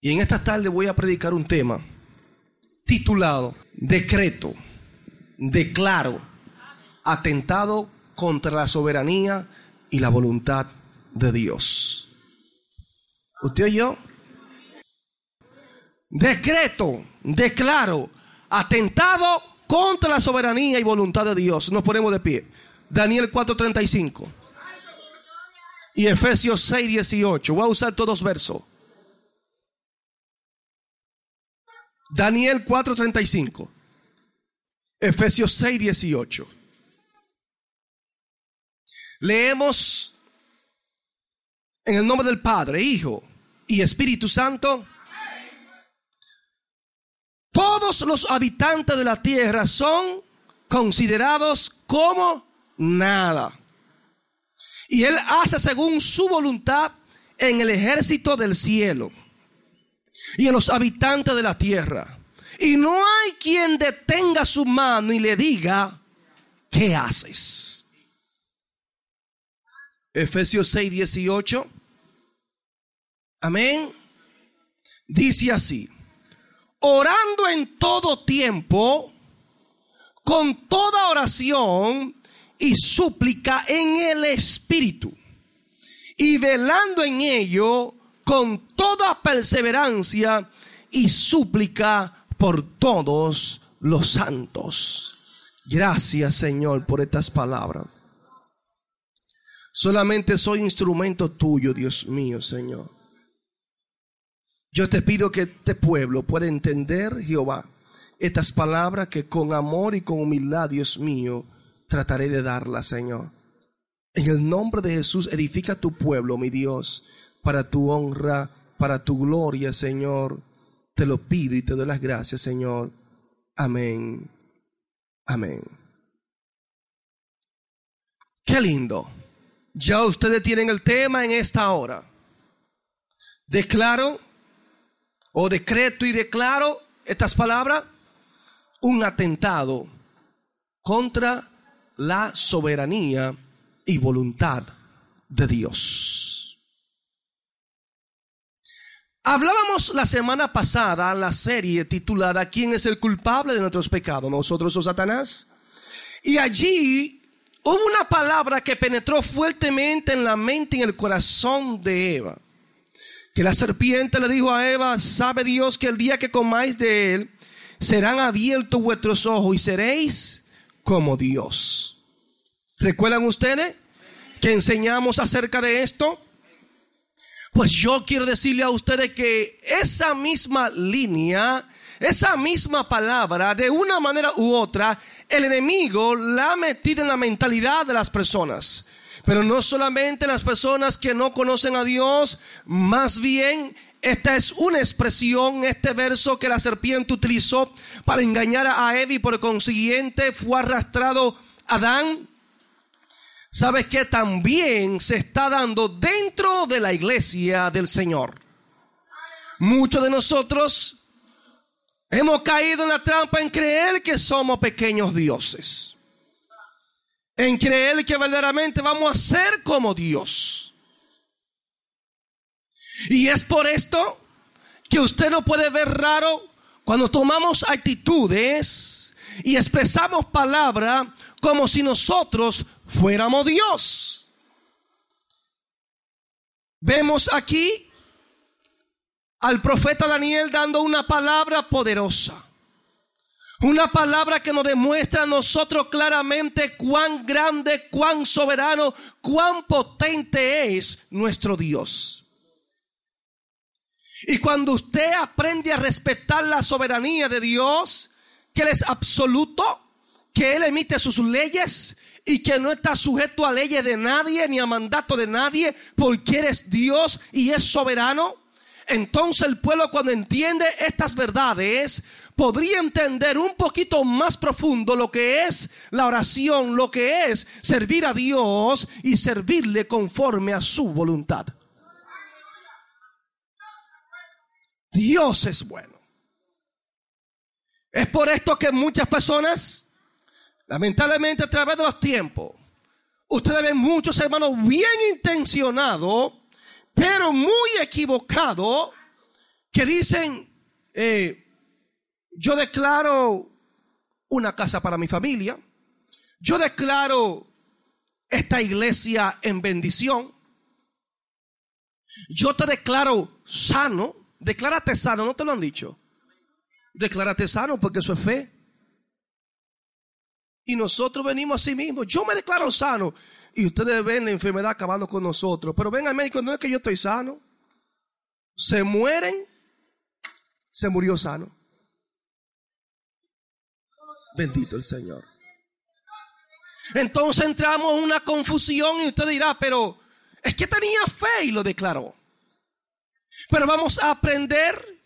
y en esta tarde voy a predicar un tema titulado Decreto, declaro, atentado contra la soberanía y la voluntad de Dios. ¿Usted yo? Decreto, declaro, atentado contra la soberanía y voluntad de Dios. Nos ponemos de pie. Daniel 4:35 y Efesios 6, 18. Voy a usar todos versos. Daniel 4:35. Efesios 6, 18. Leemos en el nombre del Padre, Hijo y Espíritu Santo. Todos los habitantes de la tierra son considerados como nada y Él hace según su voluntad en el ejército del cielo y en los habitantes de la tierra. Y no hay quien detenga su mano y le diga, ¿qué haces? Efesios 6, 18. Amén. Dice así, orando en todo tiempo, con toda oración y súplica en el Espíritu, y velando en ello con toda perseverancia y súplica por todos los santos. Gracias Señor por estas palabras. Solamente soy instrumento tuyo, Dios mío, Señor. Yo te pido que este pueblo pueda entender, Jehová, estas palabras que con amor y con humildad, Dios mío, trataré de darla, Señor. En el nombre de Jesús, edifica tu pueblo, mi Dios, para tu honra, para tu gloria, Señor. Te lo pido y te doy las gracias, Señor. Amén. Amén. Qué lindo. Ya ustedes tienen el tema en esta hora. Declaro o decreto y declaro estas palabras un atentado contra la soberanía y voluntad de Dios. Hablábamos la semana pasada la serie titulada ¿Quién es el culpable de nuestros pecados? ¿Nosotros o Satanás? Y allí hubo una palabra que penetró fuertemente en la mente y en el corazón de Eva. Que la serpiente le dijo a Eva, sabe Dios que el día que comáis de él, serán abiertos vuestros ojos y seréis como Dios. ¿Recuerdan ustedes que enseñamos acerca de esto? Pues yo quiero decirle a ustedes que esa misma línea, esa misma palabra, de una manera u otra, el enemigo la ha metido en la mentalidad de las personas. Pero no solamente las personas que no conocen a Dios, más bien esta es una expresión, este verso que la serpiente utilizó para engañar a Eva y por consiguiente fue arrastrado Adán. ¿Sabes que también se está dando dentro de la iglesia del Señor? Muchos de nosotros hemos caído en la trampa en creer que somos pequeños dioses. En creer que verdaderamente vamos a ser como Dios. Y es por esto que usted no puede ver raro cuando tomamos actitudes y expresamos palabra como si nosotros fuéramos Dios. Vemos aquí al profeta Daniel dando una palabra poderosa. Una palabra que nos demuestra a nosotros claramente cuán grande, cuán soberano, cuán potente es nuestro Dios. Y cuando usted aprende a respetar la soberanía de Dios, que Él es absoluto, que Él emite sus leyes y que no estás sujeto a leyes de nadie ni a mandato de nadie porque eres Dios y es soberano? Entonces el pueblo cuando entiende estas verdades podría entender un poquito más profundo lo que es la oración, lo que es servir a Dios y servirle conforme a su voluntad. Dios es bueno. Es por esto que muchas personas, lamentablemente a través de los tiempos, ustedes ven muchos hermanos bien intencionados, pero muy equivocados, que dicen, eh, yo declaro una casa para mi familia, yo declaro esta iglesia en bendición, yo te declaro sano, declárate sano, ¿no te lo han dicho? Declárate sano porque eso es fe. Y nosotros venimos a sí mismos. Yo me declaro sano. Y ustedes ven la enfermedad acabando con nosotros. Pero ven al médico, no es que yo estoy sano. Se mueren. Se murió sano. Bendito el Señor. Entonces entramos en una confusión y usted dirá, pero es que tenía fe y lo declaró. Pero vamos a aprender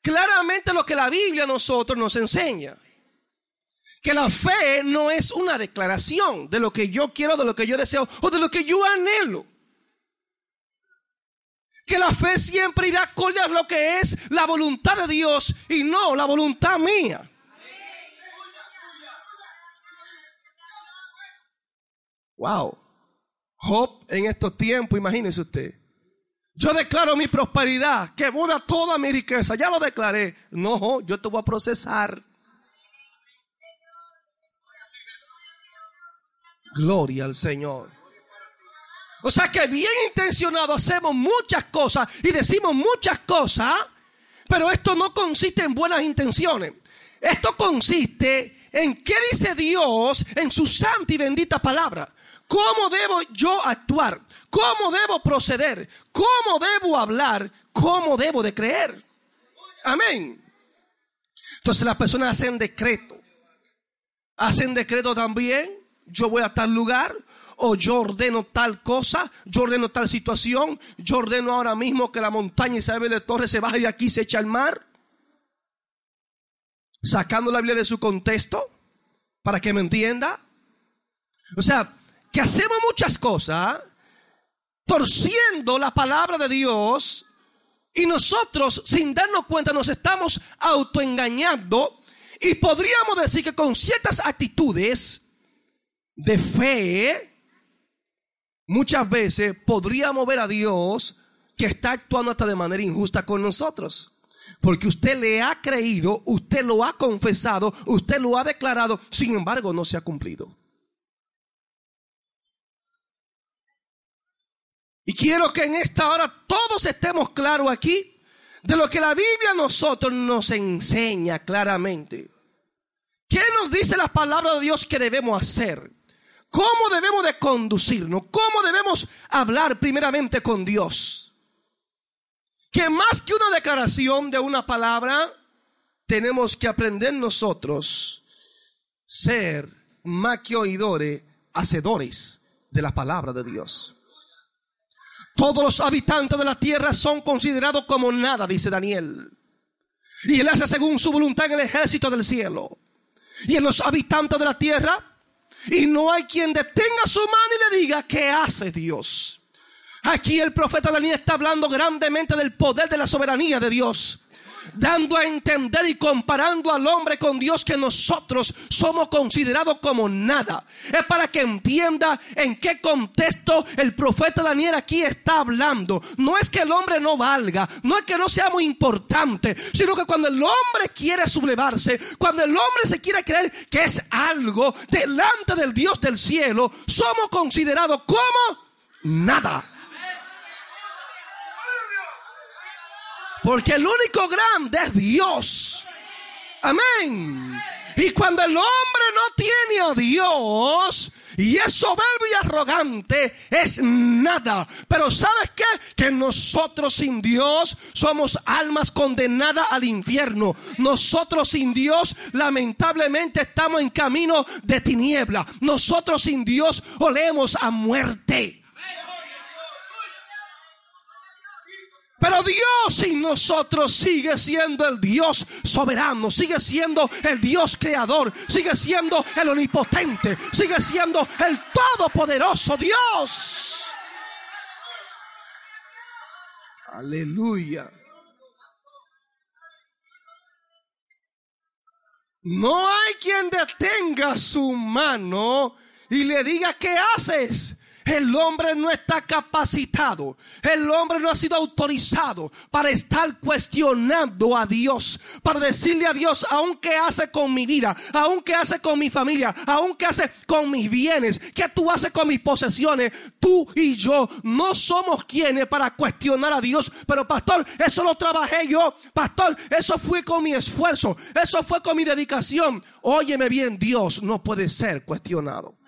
claramente lo que la Biblia a nosotros nos enseña. Que la fe no es una declaración de lo que yo quiero, de lo que yo deseo o de lo que yo anhelo. Que la fe siempre irá acorde a lo que es la voluntad de Dios y no la voluntad mía. Wow. Job en estos tiempos, imagínese usted. Yo declaro mi prosperidad, que borra toda mi riqueza. Ya lo declaré. No, yo te voy a procesar. Gloria al Señor. O sea que bien intencionado hacemos muchas cosas y decimos muchas cosas, pero esto no consiste en buenas intenciones. Esto consiste en qué dice Dios en su santa y bendita palabra. ¿Cómo debo yo actuar? ¿Cómo debo proceder? ¿Cómo debo hablar? ¿Cómo debo de creer? Amén. Entonces las personas hacen decreto. Hacen decreto también. Yo voy a tal lugar. O yo ordeno tal cosa. Yo ordeno tal situación. Yo ordeno ahora mismo que la montaña Isabel de Torres se baje de aquí y se echa al mar. Sacando la Biblia de su contexto. Para que me entienda. O sea, que hacemos muchas cosas torciendo la palabra de Dios y nosotros sin darnos cuenta nos estamos autoengañando y podríamos decir que con ciertas actitudes de fe muchas veces podríamos ver a Dios que está actuando hasta de manera injusta con nosotros. Porque usted le ha creído, usted lo ha confesado, usted lo ha declarado, sin embargo no se ha cumplido. Y quiero que en esta hora todos estemos claros aquí de lo que la Biblia nosotros nos enseña claramente. ¿Qué nos dice la palabra de Dios que debemos hacer? ¿Cómo debemos de conducirnos? ¿Cómo debemos hablar primeramente con Dios? Que más que una declaración de una palabra, tenemos que aprender nosotros ser más que oidores, hacedores de la palabra de Dios. Todos los habitantes de la tierra son considerados como nada, dice Daniel. Y él hace según su voluntad en el ejército del cielo. Y en los habitantes de la tierra. Y no hay quien detenga su mano y le diga, ¿qué hace Dios? Aquí el profeta Daniel está hablando grandemente del poder de la soberanía de Dios dando a entender y comparando al hombre con Dios que nosotros somos considerados como nada. Es para que entienda en qué contexto el profeta Daniel aquí está hablando. No es que el hombre no valga, no es que no sea muy importante, sino que cuando el hombre quiere sublevarse, cuando el hombre se quiere creer que es algo delante del Dios del cielo, somos considerados como nada. Porque el único grande es Dios. Amén. Y cuando el hombre no tiene a Dios, y es soberbio y arrogante, es nada. Pero ¿sabes qué? Que nosotros sin Dios somos almas condenadas al infierno. Nosotros sin Dios lamentablemente estamos en camino de tiniebla. Nosotros sin Dios olemos a muerte. Pero Dios sin nosotros sigue siendo el Dios soberano, sigue siendo el Dios creador, sigue siendo el omnipotente, sigue siendo el todopoderoso Dios. Aleluya. No hay quien detenga su mano y le diga, ¿qué haces? El hombre no está capacitado. El hombre no ha sido autorizado para estar cuestionando a Dios. Para decirle a Dios, aún qué hace con mi vida, aún qué hace con mi familia, aún qué hace con mis bienes, qué tú haces con mis posesiones. Tú y yo no somos quienes para cuestionar a Dios. Pero pastor, eso lo trabajé yo. Pastor, eso fue con mi esfuerzo. Eso fue con mi dedicación. Óyeme bien, Dios no puede ser cuestionado.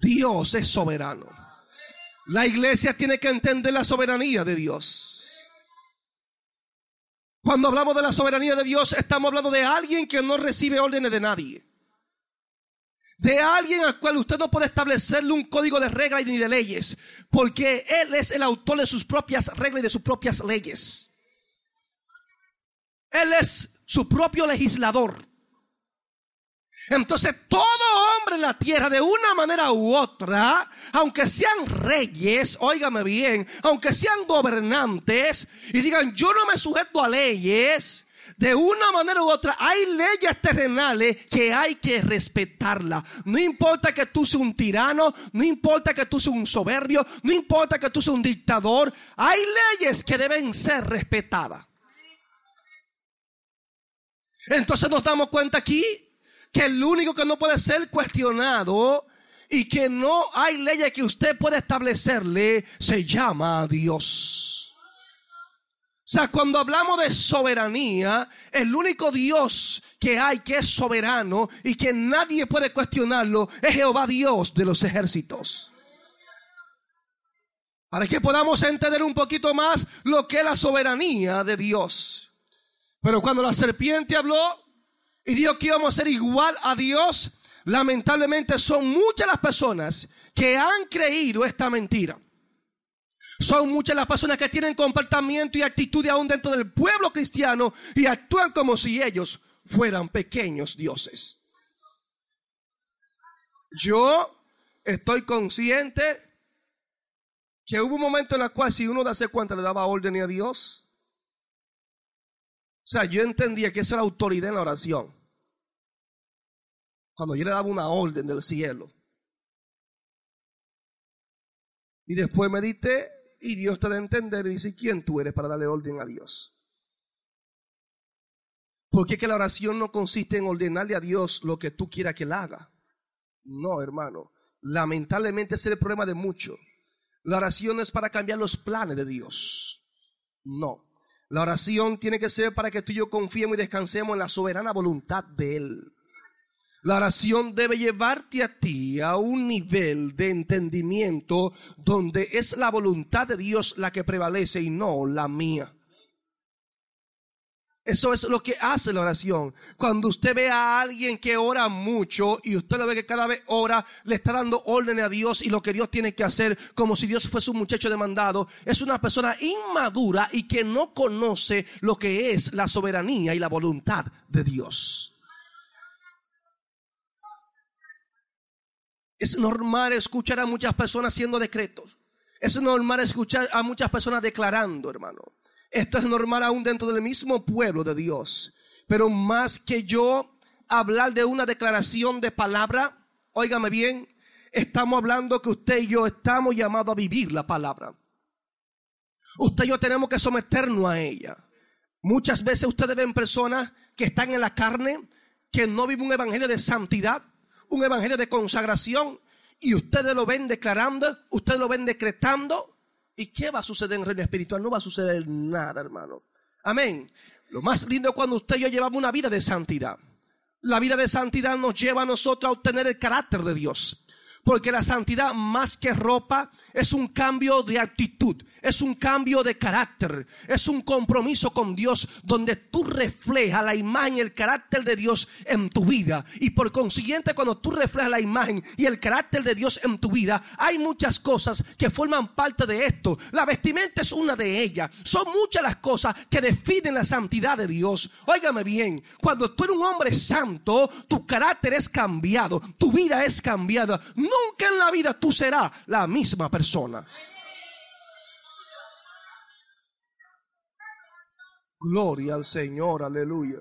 Dios es soberano. La iglesia tiene que entender la soberanía de Dios. Cuando hablamos de la soberanía de Dios, estamos hablando de alguien que no recibe órdenes de nadie. De alguien al cual usted no puede establecerle un código de reglas ni de leyes, porque Él es el autor de sus propias reglas y de sus propias leyes. Él es su propio legislador. Entonces todo hombre en la tierra, de una manera u otra, aunque sean reyes, óigame bien, aunque sean gobernantes y digan, yo no me sujeto a leyes, de una manera u otra, hay leyes terrenales que hay que respetarlas. No importa que tú seas un tirano, no importa que tú seas un soberbio, no importa que tú seas un dictador, hay leyes que deben ser respetadas. Entonces nos damos cuenta aquí que el único que no puede ser cuestionado y que no hay leyes que usted pueda establecerle se llama Dios. O sea, cuando hablamos de soberanía, el único Dios que hay que es soberano y que nadie puede cuestionarlo es Jehová Dios de los ejércitos. Para que podamos entender un poquito más lo que es la soberanía de Dios. Pero cuando la serpiente habló, y dijo que íbamos a ser igual a Dios, lamentablemente son muchas las personas que han creído esta mentira. Son muchas las personas que tienen comportamiento y actitud aún dentro del pueblo cristiano y actúan como si ellos fueran pequeños dioses. Yo estoy consciente que hubo un momento en el cual si uno hace cuenta le daba orden a Dios. O sea, yo entendía que esa era autoridad en la oración cuando yo le daba una orden del cielo. Y después medité y Dios te da a entender y dice, ¿quién tú eres para darle orden a Dios? Porque que la oración no consiste en ordenarle a Dios lo que tú quieras que él haga. No, hermano. Lamentablemente ese es el problema de muchos. La oración es para cambiar los planes de Dios. No. La oración tiene que ser para que tú y yo confiemos y descansemos en la soberana voluntad de Él. La oración debe llevarte a ti a un nivel de entendimiento donde es la voluntad de Dios la que prevalece y no la mía. Eso es lo que hace la oración. Cuando usted ve a alguien que ora mucho y usted lo ve que cada vez ora, le está dando órdenes a Dios y lo que Dios tiene que hacer como si Dios fuese un muchacho demandado, es una persona inmadura y que no conoce lo que es la soberanía y la voluntad de Dios. Es normal escuchar a muchas personas haciendo decretos. Es normal escuchar a muchas personas declarando, hermano. Esto es normal aún dentro del mismo pueblo de Dios. Pero más que yo hablar de una declaración de palabra, óigame bien, estamos hablando que usted y yo estamos llamados a vivir la palabra. Usted y yo tenemos que someternos a ella. Muchas veces ustedes ven personas que están en la carne, que no viven un evangelio de santidad, un evangelio de consagración y ustedes lo ven declarando, ustedes lo ven decretando. ¿Y qué va a suceder en el reino espiritual? No va a suceder nada, hermano. Amén. Lo más lindo es cuando usted y yo llevamos una vida de santidad. La vida de santidad nos lleva a nosotros a obtener el carácter de Dios. Porque la santidad más que ropa es un cambio de actitud, es un cambio de carácter, es un compromiso con Dios donde tú reflejas la imagen y el carácter de Dios en tu vida. Y por consiguiente cuando tú reflejas la imagen y el carácter de Dios en tu vida, hay muchas cosas que forman parte de esto. La vestimenta es una de ellas. Son muchas las cosas que definen la santidad de Dios. Óigame bien, cuando tú eres un hombre santo, tu carácter es cambiado, tu vida es cambiada nunca en la vida tú serás la misma persona. Gloria al Señor, aleluya.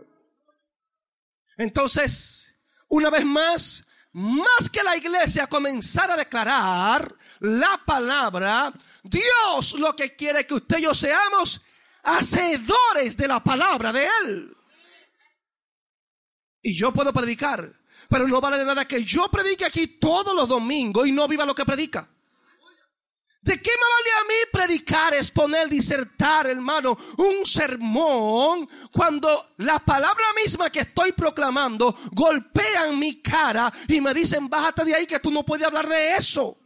Entonces, una vez más, más que la iglesia comenzar a declarar la palabra, Dios lo que quiere que usted y yo seamos hacedores de la palabra de Él. Y yo puedo predicar pero no vale de nada que yo predique aquí todos los domingos y no viva lo que predica. ¿De qué me vale a mí predicar, exponer, disertar, hermano, un sermón cuando la palabra misma que estoy proclamando golpean mi cara y me dicen, bájate de ahí que tú no puedes hablar de eso?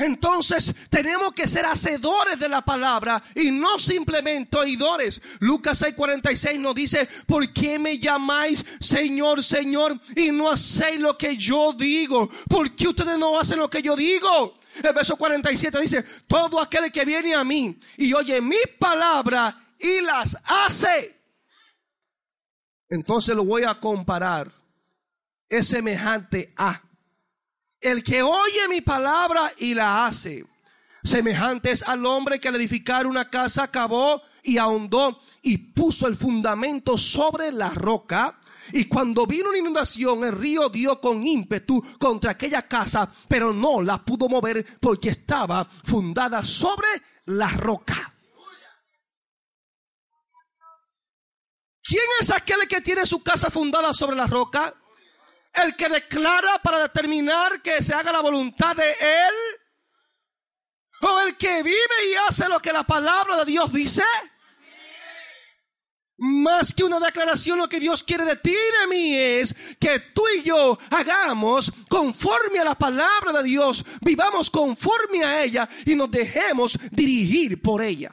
Entonces tenemos que ser hacedores de la palabra y no simplemente oidores. Lucas 6:46 nos dice, ¿por qué me llamáis Señor, Señor y no hacéis lo que yo digo? ¿Por qué ustedes no hacen lo que yo digo? El verso 47 dice, todo aquel que viene a mí y oye mi palabra y las hace. Entonces lo voy a comparar. Es semejante a el que oye mi palabra y la hace. Semejantes al hombre que al edificar una casa acabó y ahondó y puso el fundamento sobre la roca. Y cuando vino una inundación, el río dio con ímpetu contra aquella casa, pero no la pudo mover porque estaba fundada sobre la roca. ¿Quién es aquel que tiene su casa fundada sobre la roca? El que declara para determinar que se haga la voluntad de Él? ¿O el que vive y hace lo que la palabra de Dios dice? Más que una declaración, lo que Dios quiere de ti y de mí es que tú y yo hagamos conforme a la palabra de Dios, vivamos conforme a ella y nos dejemos dirigir por ella.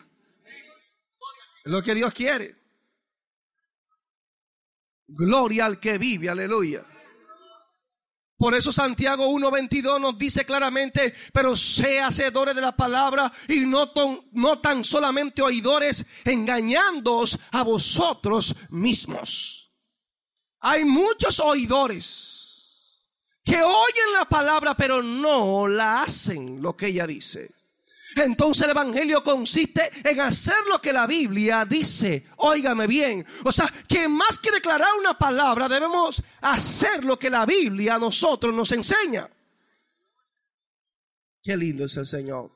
Es lo que Dios quiere. Gloria al que vive, aleluya. Por eso Santiago 1.22 nos dice claramente, pero sé hacedores de la palabra y no, no tan solamente oidores, engañándoos a vosotros mismos. Hay muchos oidores que oyen la palabra, pero no la hacen lo que ella dice. Entonces el Evangelio consiste en hacer lo que la Biblia dice. Óigame bien. O sea, que más que declarar una palabra, debemos hacer lo que la Biblia a nosotros nos enseña. Qué lindo es el Señor.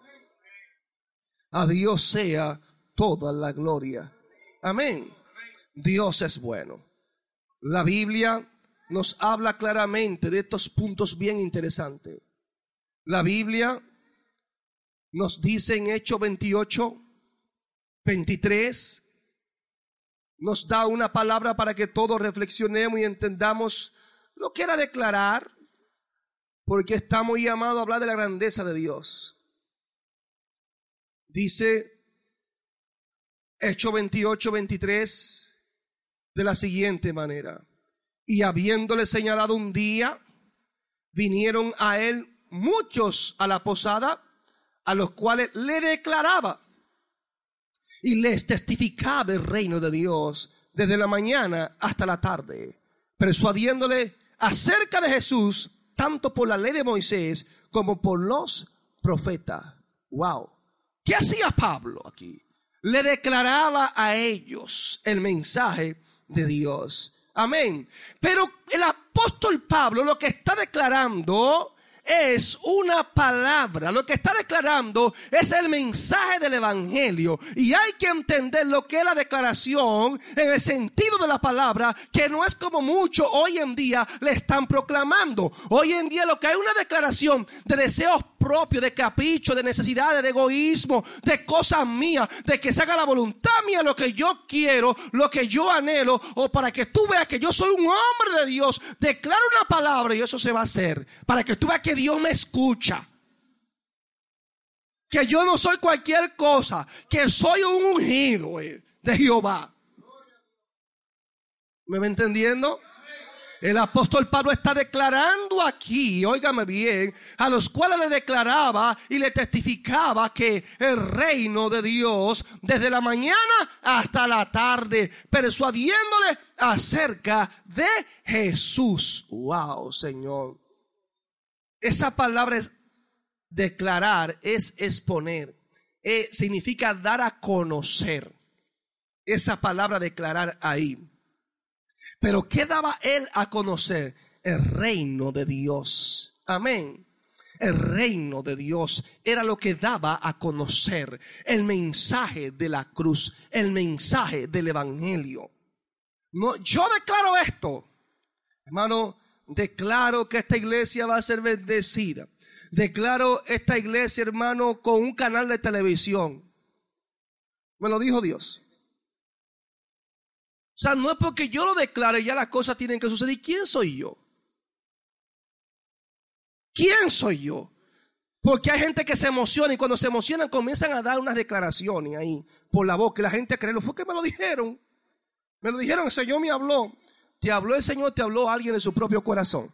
A Dios sea toda la gloria. Amén. Dios es bueno. La Biblia nos habla claramente de estos puntos bien interesantes. La Biblia nos dice en Hecho 28, 23, nos da una palabra para que todos reflexionemos y entendamos lo que era declarar, porque estamos llamados a hablar de la grandeza de Dios. Dice Hecho 28, 23, de la siguiente manera. Y habiéndole señalado un día, vinieron a él muchos a la posada a los cuales le declaraba y les testificaba el reino de Dios desde la mañana hasta la tarde, persuadiéndole acerca de Jesús, tanto por la ley de Moisés como por los profetas. Wow. ¿Qué hacía Pablo aquí? Le declaraba a ellos el mensaje de Dios. Amén. Pero el apóstol Pablo lo que está declarando es una palabra. Lo que está declarando es el mensaje del Evangelio. Y hay que entender lo que es la declaración en el sentido de la palabra, que no es como mucho hoy en día le están proclamando. Hoy en día lo que hay una declaración de deseos propio, de capricho, de necesidades, de egoísmo, de cosas mías, de que se haga la voluntad mía, lo que yo quiero, lo que yo anhelo, o para que tú veas que yo soy un hombre de Dios, declaro una palabra y eso se va a hacer, para que tú veas que Dios me escucha. Que yo no soy cualquier cosa, que soy un ungido eh, de Jehová. ¿Me va entendiendo? El apóstol Pablo está declarando aquí, óigame bien, a los cuales le declaraba y le testificaba que el reino de Dios desde la mañana hasta la tarde, persuadiéndole acerca de Jesús. Wow, Señor. Esa palabra es declarar, es exponer, eh, significa dar a conocer. Esa palabra declarar ahí. Pero ¿qué daba él a conocer? El reino de Dios. Amén. El reino de Dios era lo que daba a conocer el mensaje de la cruz, el mensaje del evangelio. No, yo declaro esto, hermano, declaro que esta iglesia va a ser bendecida. Declaro esta iglesia, hermano, con un canal de televisión. Me lo dijo Dios. O sea, no es porque yo lo declare, ya las cosas tienen que suceder. ¿Quién soy yo? ¿Quién soy yo? Porque hay gente que se emociona y cuando se emocionan comienzan a dar unas declaraciones ahí por la boca y la gente cree, fue que me lo dijeron. Me lo dijeron, el Señor me habló. Te habló el Señor, te habló alguien de su propio corazón.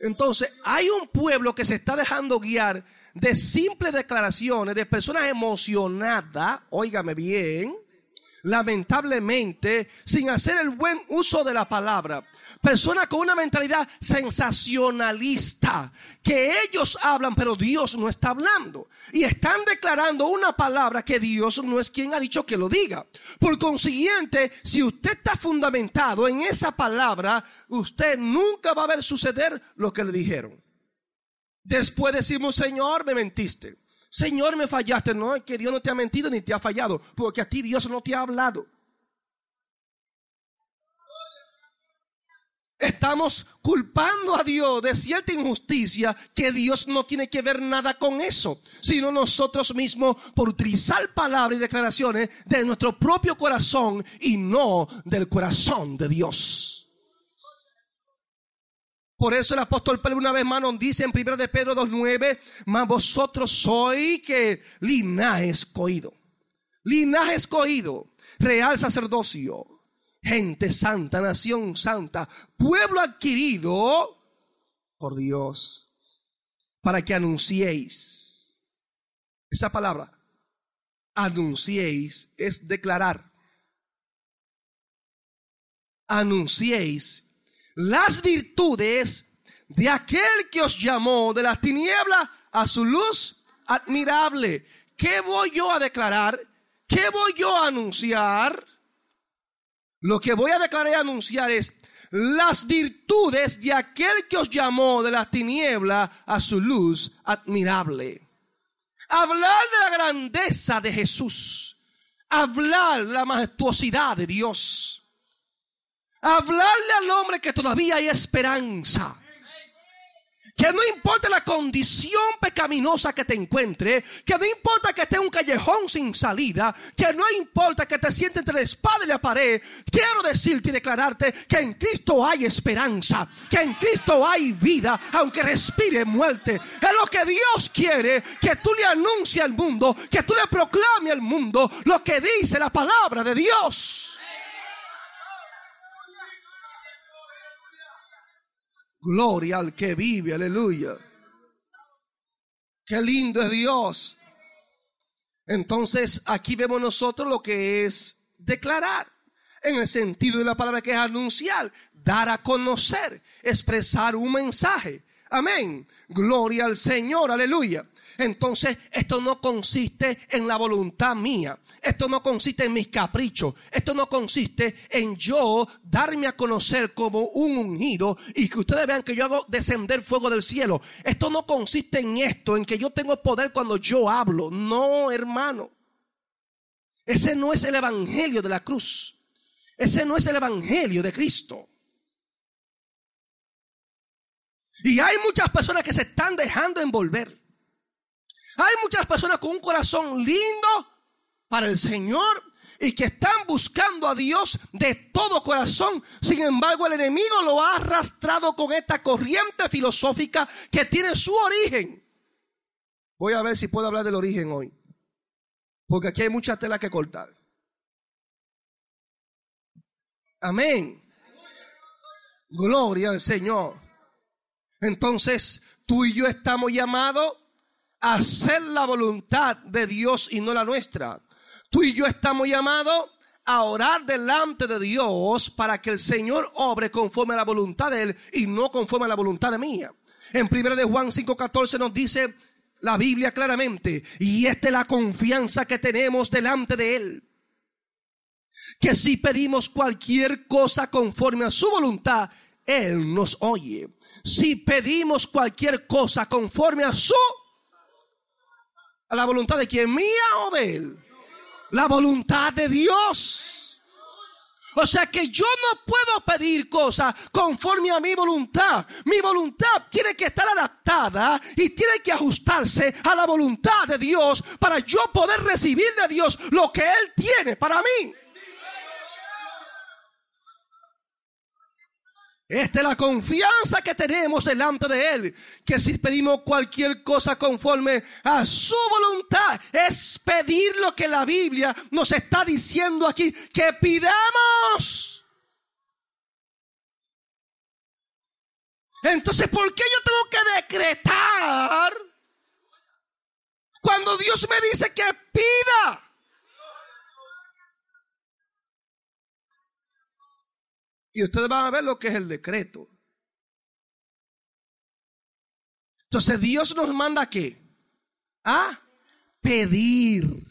Entonces, hay un pueblo que se está dejando guiar de simples declaraciones de personas emocionadas, óigame bien, lamentablemente, sin hacer el buen uso de la palabra. Personas con una mentalidad sensacionalista, que ellos hablan, pero Dios no está hablando. Y están declarando una palabra que Dios no es quien ha dicho que lo diga. Por consiguiente, si usted está fundamentado en esa palabra, usted nunca va a ver suceder lo que le dijeron. Después decimos, Señor, me mentiste. Señor, me fallaste. No, es que Dios no te ha mentido ni te ha fallado, porque a ti Dios no te ha hablado. Estamos culpando a Dios de cierta injusticia que Dios no tiene que ver nada con eso, sino nosotros mismos por utilizar palabras y declaraciones de nuestro propio corazón y no del corazón de Dios. Por eso el apóstol Pedro una vez más nos dice en 1 de Pedro 2.9, mas vosotros sois que linaje escogido. Linaje escogido, real sacerdocio, gente santa, nación santa, pueblo adquirido por Dios, para que anunciéis. Esa palabra, anunciéis, es declarar. Anunciéis las virtudes de aquel que os llamó de las tinieblas a su luz admirable. ¿Qué voy yo a declarar? ¿Qué voy yo a anunciar? Lo que voy a declarar y anunciar es las virtudes de aquel que os llamó de las tinieblas a su luz admirable. Hablar de la grandeza de Jesús. Hablar de la majestuosidad de Dios hablarle al hombre que todavía hay esperanza. Que no importa la condición pecaminosa que te encuentre, que no importa que esté en un callejón sin salida, que no importa que te sientes entre la espada y la pared, quiero decirte y declararte que en Cristo hay esperanza, que en Cristo hay vida, aunque respire muerte. Es lo que Dios quiere, que tú le anuncies al mundo, que tú le proclames al mundo lo que dice la palabra de Dios. Gloria al que vive, aleluya. Qué lindo es Dios. Entonces aquí vemos nosotros lo que es declarar, en el sentido de la palabra que es anunciar, dar a conocer, expresar un mensaje. Amén. Gloria al Señor, aleluya. Entonces, esto no consiste en la voluntad mía. Esto no consiste en mis caprichos. Esto no consiste en yo darme a conocer como un ungido y que ustedes vean que yo hago descender fuego del cielo. Esto no consiste en esto, en que yo tengo poder cuando yo hablo. No, hermano. Ese no es el evangelio de la cruz. Ese no es el evangelio de Cristo. Y hay muchas personas que se están dejando envolver. Hay muchas personas con un corazón lindo para el Señor y que están buscando a Dios de todo corazón. Sin embargo, el enemigo lo ha arrastrado con esta corriente filosófica que tiene su origen. Voy a ver si puedo hablar del origen hoy. Porque aquí hay mucha tela que cortar. Amén. Gloria al Señor. Entonces, tú y yo estamos llamados hacer la voluntad de Dios y no la nuestra. Tú y yo estamos llamados a orar delante de Dios para que el Señor obre conforme a la voluntad de Él y no conforme a la voluntad de mía. En 1 de Juan 5:14 nos dice la Biblia claramente, y esta es la confianza que tenemos delante de Él. Que si pedimos cualquier cosa conforme a su voluntad, Él nos oye si pedimos cualquier cosa conforme a su, la voluntad de quien mía o de él. La voluntad de Dios. O sea que yo no puedo pedir cosas conforme a mi voluntad. Mi voluntad tiene que estar adaptada y tiene que ajustarse a la voluntad de Dios para yo poder recibir de Dios lo que Él tiene para mí. Esta es la confianza que tenemos delante de Él, que si pedimos cualquier cosa conforme a su voluntad, es pedir lo que la Biblia nos está diciendo aquí, que pidamos. Entonces, ¿por qué yo tengo que decretar cuando Dios me dice que pida? Y ustedes van a ver lo que es el decreto. Entonces Dios nos manda qué? A pedir.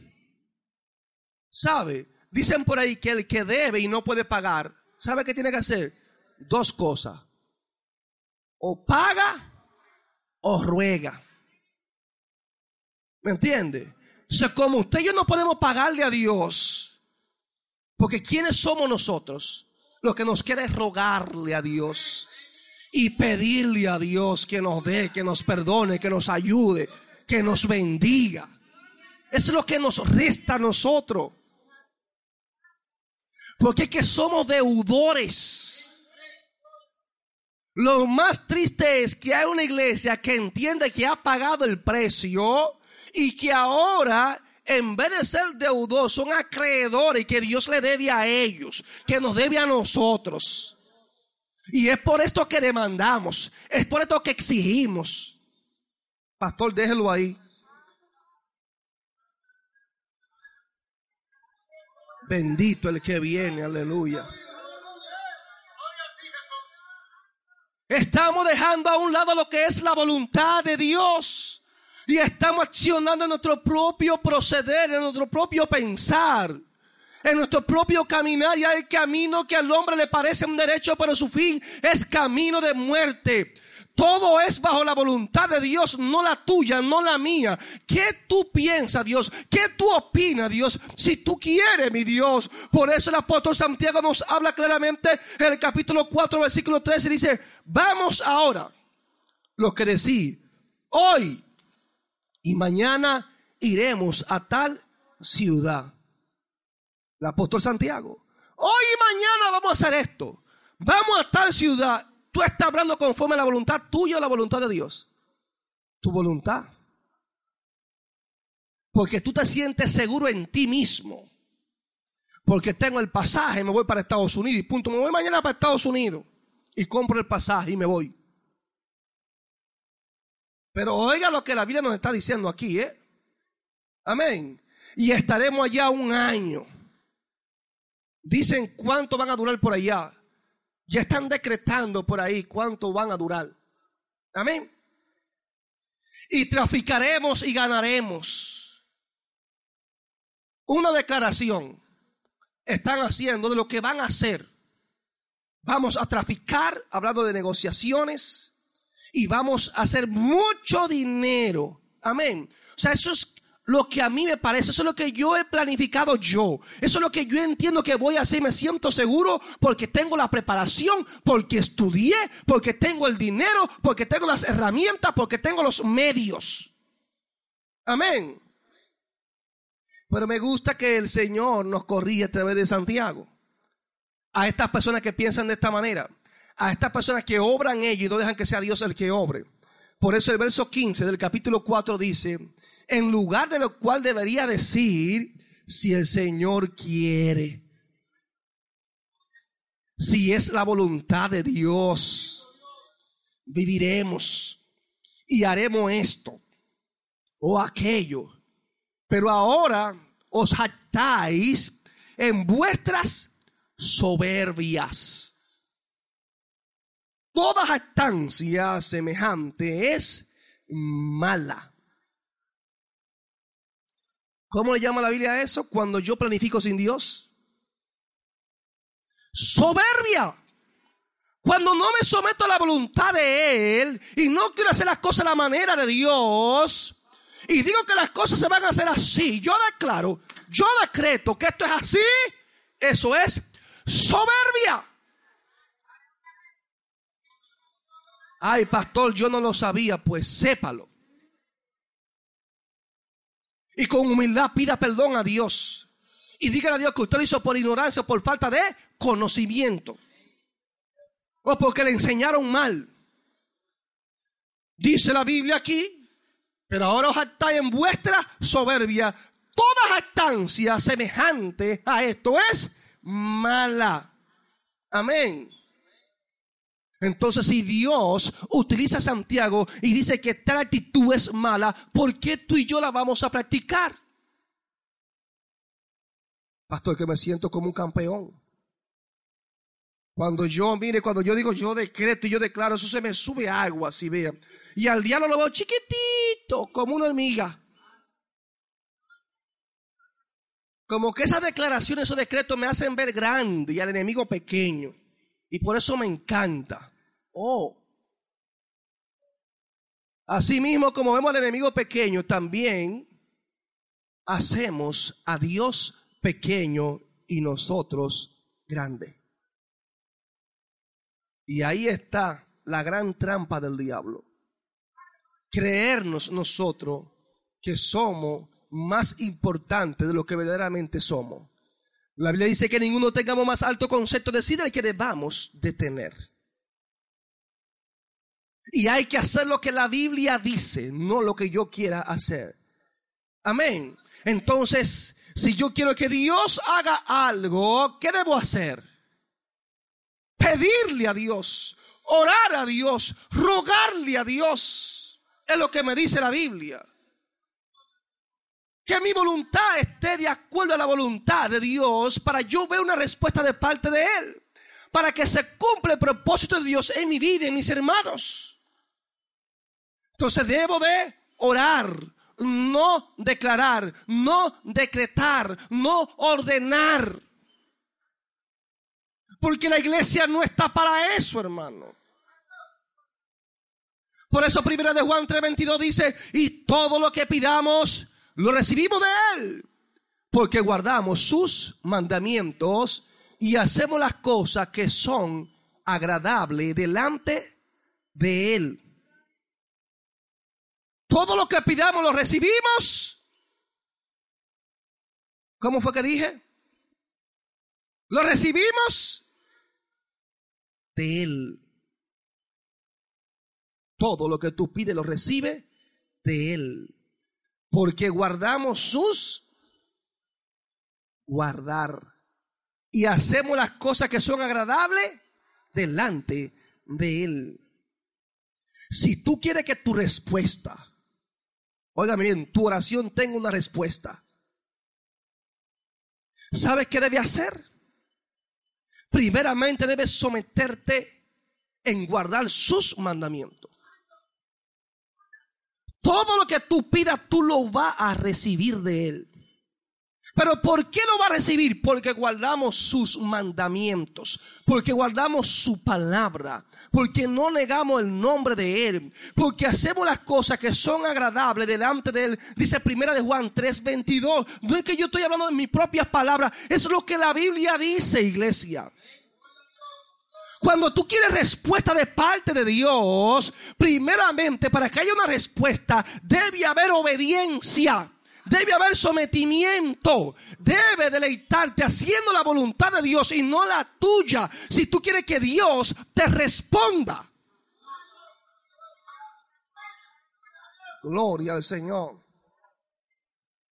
¿Sabe? Dicen por ahí que el que debe y no puede pagar, ¿sabe qué tiene que hacer? Dos cosas. O paga o ruega. ¿Me entiende? Entonces, como usted y yo no podemos pagarle a Dios, porque ¿quiénes somos nosotros? Lo que nos queda es rogarle a Dios y pedirle a Dios que nos dé, que nos perdone, que nos ayude, que nos bendiga. Es lo que nos resta a nosotros. Porque es que somos deudores. Lo más triste es que hay una iglesia que entiende que ha pagado el precio y que ahora en vez de ser deudos, son acreedores que Dios le debe a ellos, que nos debe a nosotros. Y es por esto que demandamos, es por esto que exigimos. Pastor, déjelo ahí. Bendito el que viene, aleluya. Estamos dejando a un lado lo que es la voluntad de Dios. Y estamos accionando en nuestro propio proceder, en nuestro propio pensar, en nuestro propio caminar. Y hay camino que al hombre le parece un derecho, pero su fin es camino de muerte. Todo es bajo la voluntad de Dios, no la tuya, no la mía. ¿Qué tú piensas, Dios? ¿Qué tú opinas, Dios? Si tú quieres, mi Dios. Por eso el apóstol Santiago nos habla claramente en el capítulo 4, versículo 13. Dice, vamos ahora, lo que decí, hoy y mañana iremos a tal ciudad. El apóstol Santiago. Hoy y mañana vamos a hacer esto. Vamos a tal ciudad. Tú estás hablando conforme a la voluntad tuya o la voluntad de Dios. Tu voluntad. Porque tú te sientes seguro en ti mismo. Porque tengo el pasaje, me voy para Estados Unidos y punto. Me voy mañana para Estados Unidos y compro el pasaje y me voy. Pero oiga lo que la Biblia nos está diciendo aquí, ¿eh? Amén. Y estaremos allá un año. Dicen cuánto van a durar por allá. Ya están decretando por ahí cuánto van a durar. Amén. Y traficaremos y ganaremos. Una declaración están haciendo de lo que van a hacer. Vamos a traficar, hablando de negociaciones, y vamos a hacer mucho dinero. Amén. O sea, eso es lo que a mí me parece, eso es lo que yo he planificado yo, eso es lo que yo entiendo que voy a hacer, me siento seguro porque tengo la preparación, porque estudié, porque tengo el dinero, porque tengo las herramientas, porque tengo los medios. Amén. Pero me gusta que el Señor nos corrija a través de Santiago. A estas personas que piensan de esta manera. A estas personas que obran ellos y no dejan que sea Dios el que obre. Por eso el verso 15 del capítulo 4 dice, en lugar de lo cual debería decir, si el Señor quiere. Si es la voluntad de Dios, viviremos y haremos esto o aquello pero ahora os jactáis en vuestras soberbias. Toda jactancia semejante es mala. ¿Cómo le llama la Biblia eso? Cuando yo planifico sin Dios. Soberbia. Cuando no me someto a la voluntad de Él y no quiero hacer las cosas a la manera de Dios, y digo que las cosas se van a hacer así, yo declaro, yo decreto que esto es así, eso es soberbia. Ay, pastor, yo no lo sabía, pues sépalo. Y con humildad pida perdón a Dios. Y dígale a Dios que usted lo hizo por ignorancia, por falta de conocimiento. O porque le enseñaron mal. Dice la Biblia aquí pero ahora os jactáis en vuestra soberbia. Toda jactancia semejante a esto es mala. Amén. Entonces, si Dios utiliza a Santiago y dice que tal actitud es mala, ¿por qué tú y yo la vamos a practicar? Pastor, que me siento como un campeón. Cuando yo, mire, cuando yo digo yo decreto y yo declaro, eso se me sube agua, así vean. Y al diablo lo veo chiquitito, como una hormiga. Como que esas declaraciones, esos decretos me hacen ver grande y al enemigo pequeño. Y por eso me encanta. Oh. Asimismo, como vemos al enemigo pequeño, también hacemos a Dios pequeño y nosotros grande. Y ahí está la gran trampa del diablo creernos nosotros que somos más importantes de lo que verdaderamente somos. La Biblia dice que ninguno tengamos más alto concepto de sí del que debamos de tener. Y hay que hacer lo que la Biblia dice, no lo que yo quiera hacer. Amén. Entonces, si yo quiero que Dios haga algo, ¿qué debo hacer? Pedirle a Dios, orar a Dios, rogarle a Dios. Es lo que me dice la Biblia. Que mi voluntad esté de acuerdo a la voluntad de Dios para yo ver una respuesta de parte de Él. Para que se cumpla el propósito de Dios en mi vida, en mis hermanos. Entonces debo de orar, no declarar, no decretar, no ordenar. Porque la iglesia no está para eso, hermano. Por eso primera de Juan 3:22 dice, y todo lo que pidamos lo recibimos de Él, porque guardamos sus mandamientos y hacemos las cosas que son agradables delante de Él. Todo lo que pidamos lo recibimos. ¿Cómo fue que dije? Lo recibimos de Él. Todo lo que tú pides lo recibe de Él. Porque guardamos sus guardar. Y hacemos las cosas que son agradables delante de Él. Si tú quieres que tu respuesta, oiga bien, tu oración tenga una respuesta. ¿Sabes qué debe hacer? Primeramente debes someterte en guardar sus mandamientos. Todo lo que tú pidas, tú lo vas a recibir de Él. Pero ¿por qué lo va a recibir? Porque guardamos sus mandamientos, porque guardamos su palabra, porque no negamos el nombre de Él, porque hacemos las cosas que son agradables delante de Él. Dice primera de Juan 3:22. No es que yo estoy hablando de mis propias palabras, es lo que la Biblia dice, iglesia. Cuando tú quieres respuesta de parte de Dios, primeramente para que haya una respuesta debe haber obediencia. Debe haber sometimiento. Debe deleitarte haciendo la voluntad de Dios y no la tuya. Si tú quieres que Dios te responda. Gloria al Señor.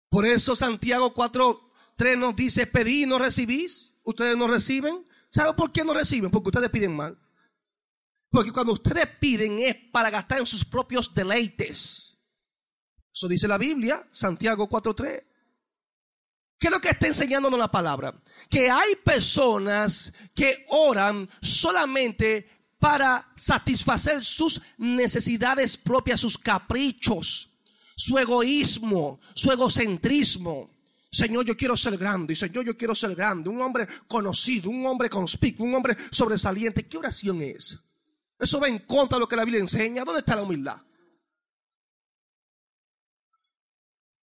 Por eso Santiago 4, 3 nos dice, pedí y no recibís. Ustedes no reciben. ¿Sabe por qué no reciben? Porque ustedes piden mal. Porque cuando ustedes piden es para gastar en sus propios deleites. Eso dice la Biblia, Santiago 4.3. ¿Qué es lo que está enseñándonos la palabra? Que hay personas que oran solamente para satisfacer sus necesidades propias, sus caprichos, su egoísmo, su egocentrismo. Señor, yo quiero ser grande. Y Señor, yo quiero ser grande. Un hombre conocido, un hombre conspicuo, un hombre sobresaliente. ¿Qué oración es? Eso va en contra de lo que la Biblia enseña. ¿Dónde está la humildad?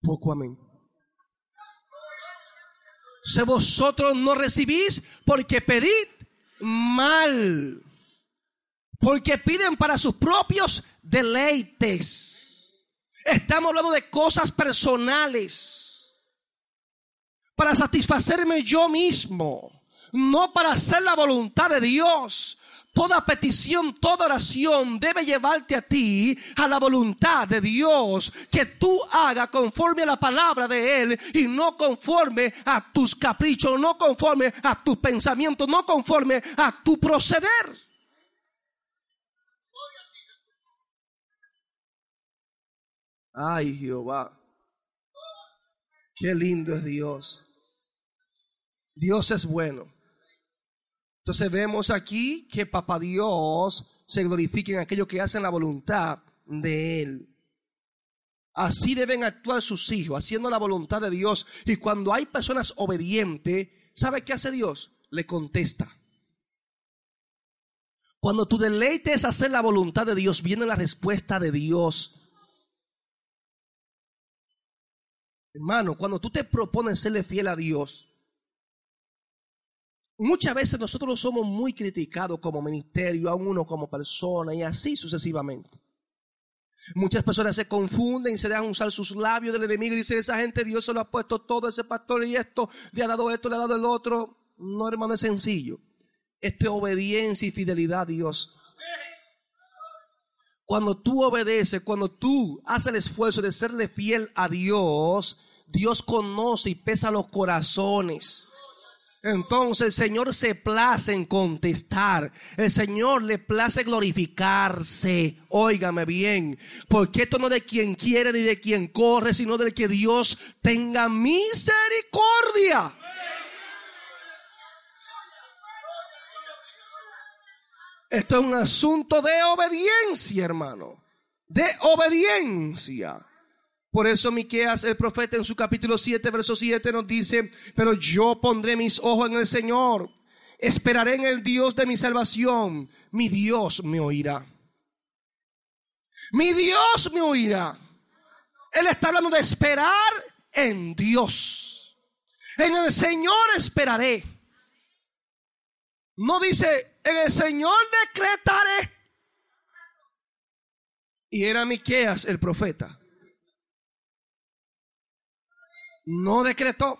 Poco amén. Si vosotros no recibís porque pedid mal. Porque piden para sus propios deleites. Estamos hablando de cosas personales para satisfacerme yo mismo, no para hacer la voluntad de Dios. Toda petición, toda oración debe llevarte a ti a la voluntad de Dios, que tú hagas conforme a la palabra de Él y no conforme a tus caprichos, no conforme a tus pensamientos, no conforme a tu proceder. Ay Jehová, qué lindo es Dios. Dios es bueno. Entonces vemos aquí que Papá Dios se glorifica en aquellos que hacen la voluntad de Él. Así deben actuar sus hijos, haciendo la voluntad de Dios. Y cuando hay personas obedientes, ¿sabe qué hace Dios? Le contesta. Cuando tu deleite es hacer la voluntad de Dios, viene la respuesta de Dios. Hermano, cuando tú te propones serle fiel a Dios, Muchas veces nosotros somos muy criticados como ministerio, a uno como persona y así sucesivamente. Muchas personas se confunden y se dejan usar sus labios del enemigo y dicen, esa gente Dios se lo ha puesto todo, ese pastor y esto, le ha dado esto, le ha dado el otro. No, hermano, es sencillo. Esto es obediencia y fidelidad a Dios. Cuando tú obedeces, cuando tú haces el esfuerzo de serle fiel a Dios, Dios conoce y pesa los corazones. Entonces el Señor se place en contestar. El Señor le place glorificarse. Óigame bien. Porque esto no es de quien quiere ni de quien corre, sino del que Dios tenga misericordia. Esto es un asunto de obediencia, hermano. De obediencia. Por eso Miqueas, el profeta, en su capítulo 7, verso 7 nos dice, pero yo pondré mis ojos en el Señor, esperaré en el Dios de mi salvación, mi Dios me oirá. Mi Dios me oirá. Él está hablando de esperar en Dios. En el Señor esperaré. No dice, en el Señor decretaré. Y era Miqueas el profeta no decretó.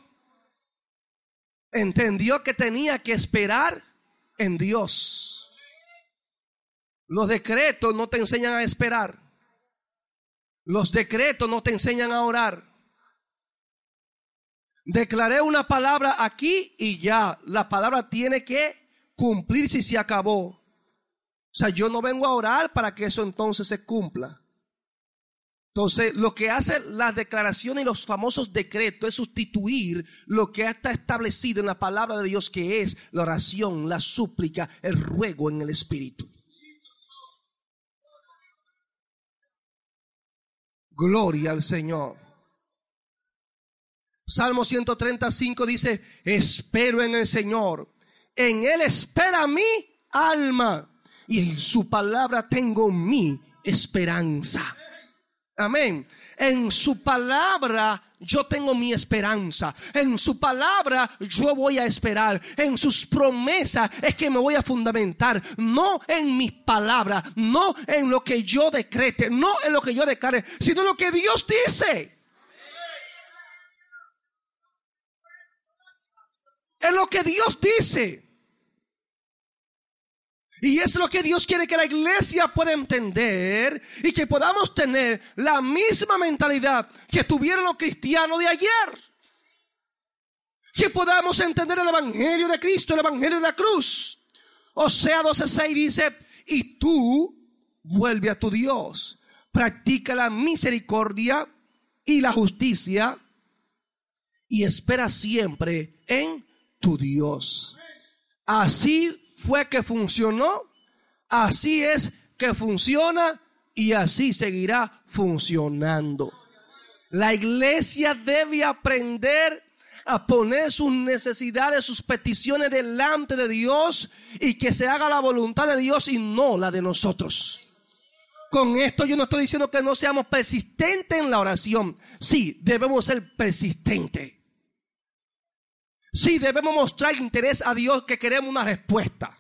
Entendió que tenía que esperar en Dios. Los decretos no te enseñan a esperar. Los decretos no te enseñan a orar. Declaré una palabra aquí y ya. La palabra tiene que cumplirse si se acabó. O sea, yo no vengo a orar para que eso entonces se cumpla. Entonces, lo que hace la declaración y los famosos decretos es sustituir lo que está establecido en la palabra de Dios, que es la oración, la súplica, el ruego en el Espíritu. Gloria al Señor. Salmo 135 dice, espero en el Señor. En Él espera mi alma. Y en su palabra tengo mi esperanza. Amén. En su palabra yo tengo mi esperanza. En su palabra yo voy a esperar. En sus promesas es que me voy a fundamentar. No en mis palabras, no en lo que yo decrete, no en lo que yo declare, sino en lo que Dios dice. En lo que Dios dice. Y es lo que Dios quiere que la iglesia pueda entender y que podamos tener la misma mentalidad que tuvieron los cristianos de ayer. Que podamos entender el Evangelio de Cristo, el Evangelio de la cruz. O sea, 12.6 dice, y tú vuelve a tu Dios, practica la misericordia y la justicia y espera siempre en tu Dios. Así fue que funcionó, así es que funciona y así seguirá funcionando. La iglesia debe aprender a poner sus necesidades, sus peticiones delante de Dios y que se haga la voluntad de Dios y no la de nosotros. Con esto yo no estoy diciendo que no seamos persistentes en la oración. Sí, debemos ser persistentes. Sí, debemos mostrar interés a Dios que queremos una respuesta.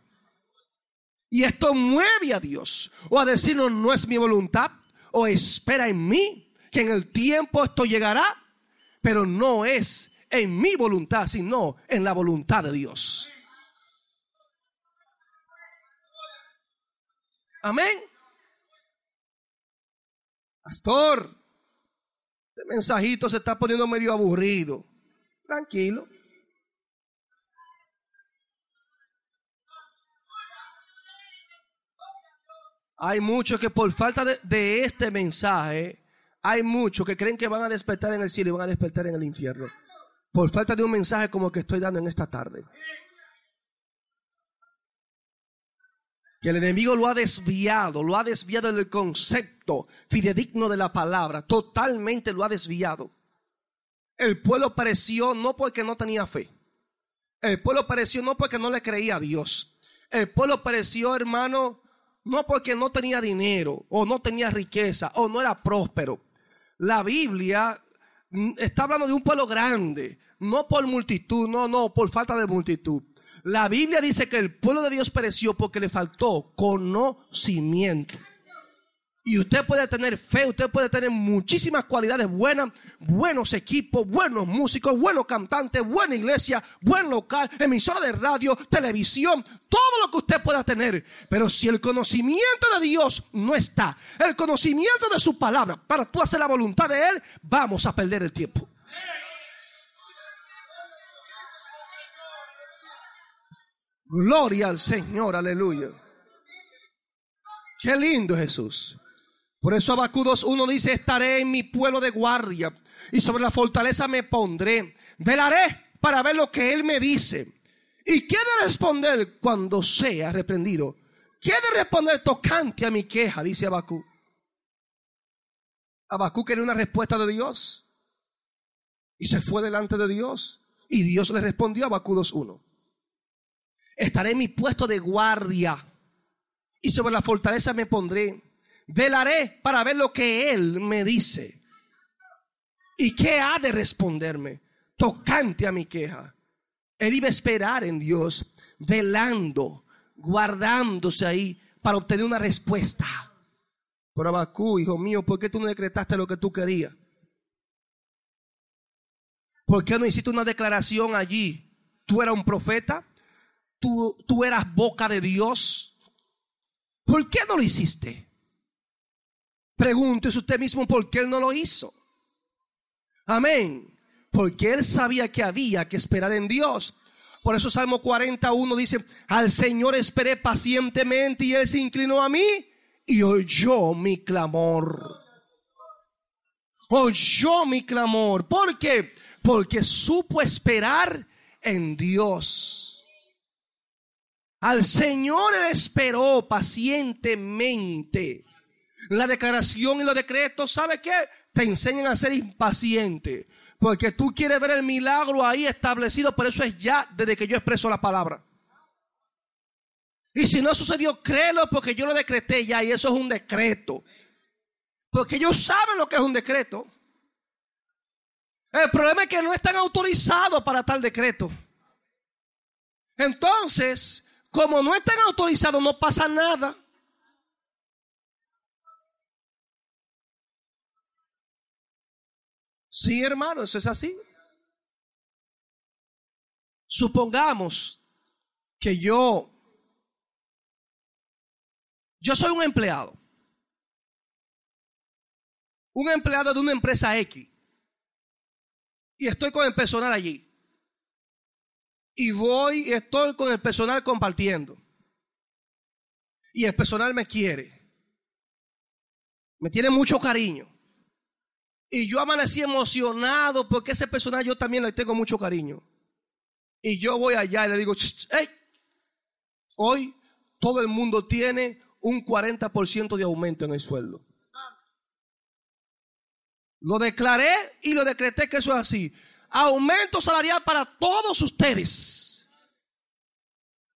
Y esto mueve a Dios. O a decirnos, no es mi voluntad. O espera en mí, que en el tiempo esto llegará. Pero no es en mi voluntad, sino en la voluntad de Dios. Amén. Pastor, este mensajito se está poniendo medio aburrido. Tranquilo. Hay muchos que por falta de, este mensaje, hay muchos que creen que van a despertar en el cielo y van a despertar en el infierno. Por falta de un mensaje como que estoy dando en esta tarde. Que el enemigo lo ha desviado, lo ha desviado del concepto fidedigno de la palabra. Totalmente lo ha desviado. El pueblo pareció no porque no tenía fe. El pueblo pareció no porque no le creía a Dios. El pueblo pareció, hermano, no porque no tenía dinero o no tenía riqueza o no era próspero. La Biblia mm, está hablando de un pueblo grande, no por multitud, no, no, por falta de multitud. La Biblia dice que el pueblo de Dios pereció porque le faltó conocimiento. Y usted puede tener fe, usted puede tener muchísimas cualidades buenas, buenos equipos, buenos músicos, buenos cantantes, buena iglesia, buen local, emisora de radio, televisión, todo lo que usted pueda tener. Pero si el conocimiento de Dios no está, el conocimiento de su palabra, para tú hacer la voluntad de Él, vamos a perder el tiempo. Gloria al Señor, aleluya. Qué lindo Jesús. Por eso Abacú 2.1 dice, estaré en mi pueblo de guardia y sobre la fortaleza me pondré. Velaré para ver lo que él me dice. ¿Y qué de responder cuando sea reprendido? ¿Qué de responder tocante a mi queja? Dice Abacú. Abacú quería una respuesta de Dios. Y se fue delante de Dios. Y Dios le respondió a Abacú 2.1. Estaré en mi puesto de guardia. Y sobre la fortaleza me pondré velaré para ver lo que Él me dice. ¿Y qué ha de responderme? Tocante a mi queja. Él iba a esperar en Dios, velando, guardándose ahí para obtener una respuesta. Pero Abacú, hijo mío, ¿por qué tú no decretaste lo que tú querías? ¿Por qué no hiciste una declaración allí? ¿Tú eras un profeta? ¿Tú, tú eras boca de Dios? ¿Por qué no lo hiciste? Pregúntese usted mismo por qué él no lo hizo. Amén. Porque él sabía que había que esperar en Dios. Por eso Salmo 41 dice, al Señor esperé pacientemente y él se inclinó a mí y oyó mi clamor. Oyó mi clamor. ¿Por qué? Porque supo esperar en Dios. Al Señor él esperó pacientemente. La declaración y los decretos, ¿sabe qué? Te enseñan a ser impaciente. Porque tú quieres ver el milagro ahí establecido, pero eso es ya desde que yo expreso la palabra. Y si no sucedió, créelo porque yo lo decreté ya y eso es un decreto. Porque ellos saben lo que es un decreto. El problema es que no están autorizados para tal decreto. Entonces, como no están autorizados, no pasa nada. Sí, hermano, eso es así. Supongamos que yo, yo soy un empleado. Un empleado de una empresa X y estoy con el personal allí. Y voy y estoy con el personal compartiendo. Y el personal me quiere. Me tiene mucho cariño. Y yo amanecí emocionado porque ese personal yo también le tengo mucho cariño. Y yo voy allá y le digo, hey, hoy todo el mundo tiene un 40% de aumento en el sueldo. Lo declaré y lo decreté que eso es así. Aumento salarial para todos ustedes.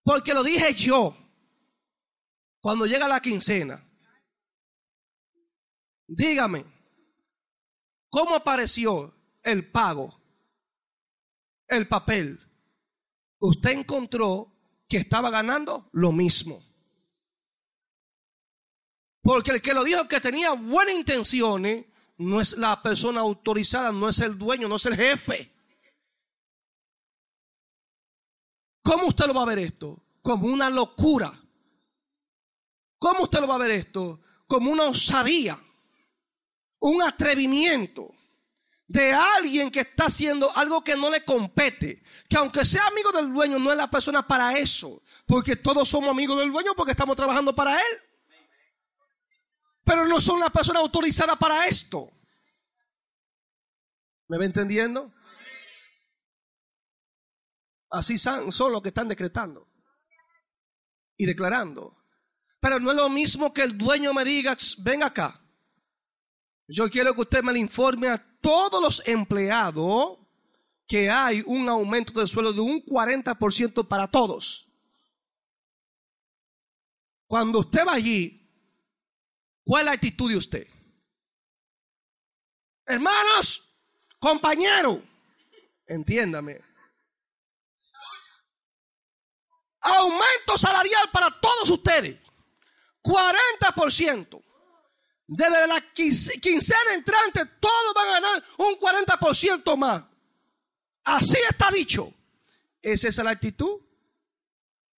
Porque lo dije yo. Cuando llega la quincena. Dígame, ¿cómo apareció el pago? El papel. Usted encontró que estaba ganando lo mismo. Porque el que lo dijo que tenía buenas intenciones no es la persona autorizada, no es el dueño, no es el jefe. ¿Cómo usted lo va a ver esto? Como una locura. ¿Cómo usted lo va a ver esto? Como una osadía, un atrevimiento de alguien que está haciendo algo que no le compete. Que aunque sea amigo del dueño, no es la persona para eso. Porque todos somos amigos del dueño porque estamos trabajando para él pero no son las personas autorizadas para esto. ¿Me va entendiendo? Así son, los que están decretando y declarando. Pero no es lo mismo que el dueño me diga, ven acá. Yo quiero que usted me informe a todos los empleados que hay un aumento de sueldo de un 40% para todos. Cuando usted va allí, ¿Cuál es la actitud de usted? Hermanos, compañero, entiéndame. Aumento salarial para todos ustedes. 40%. Desde la quincena entrante, todos van a ganar un 40% más. Así está dicho. ¿Esa es la actitud?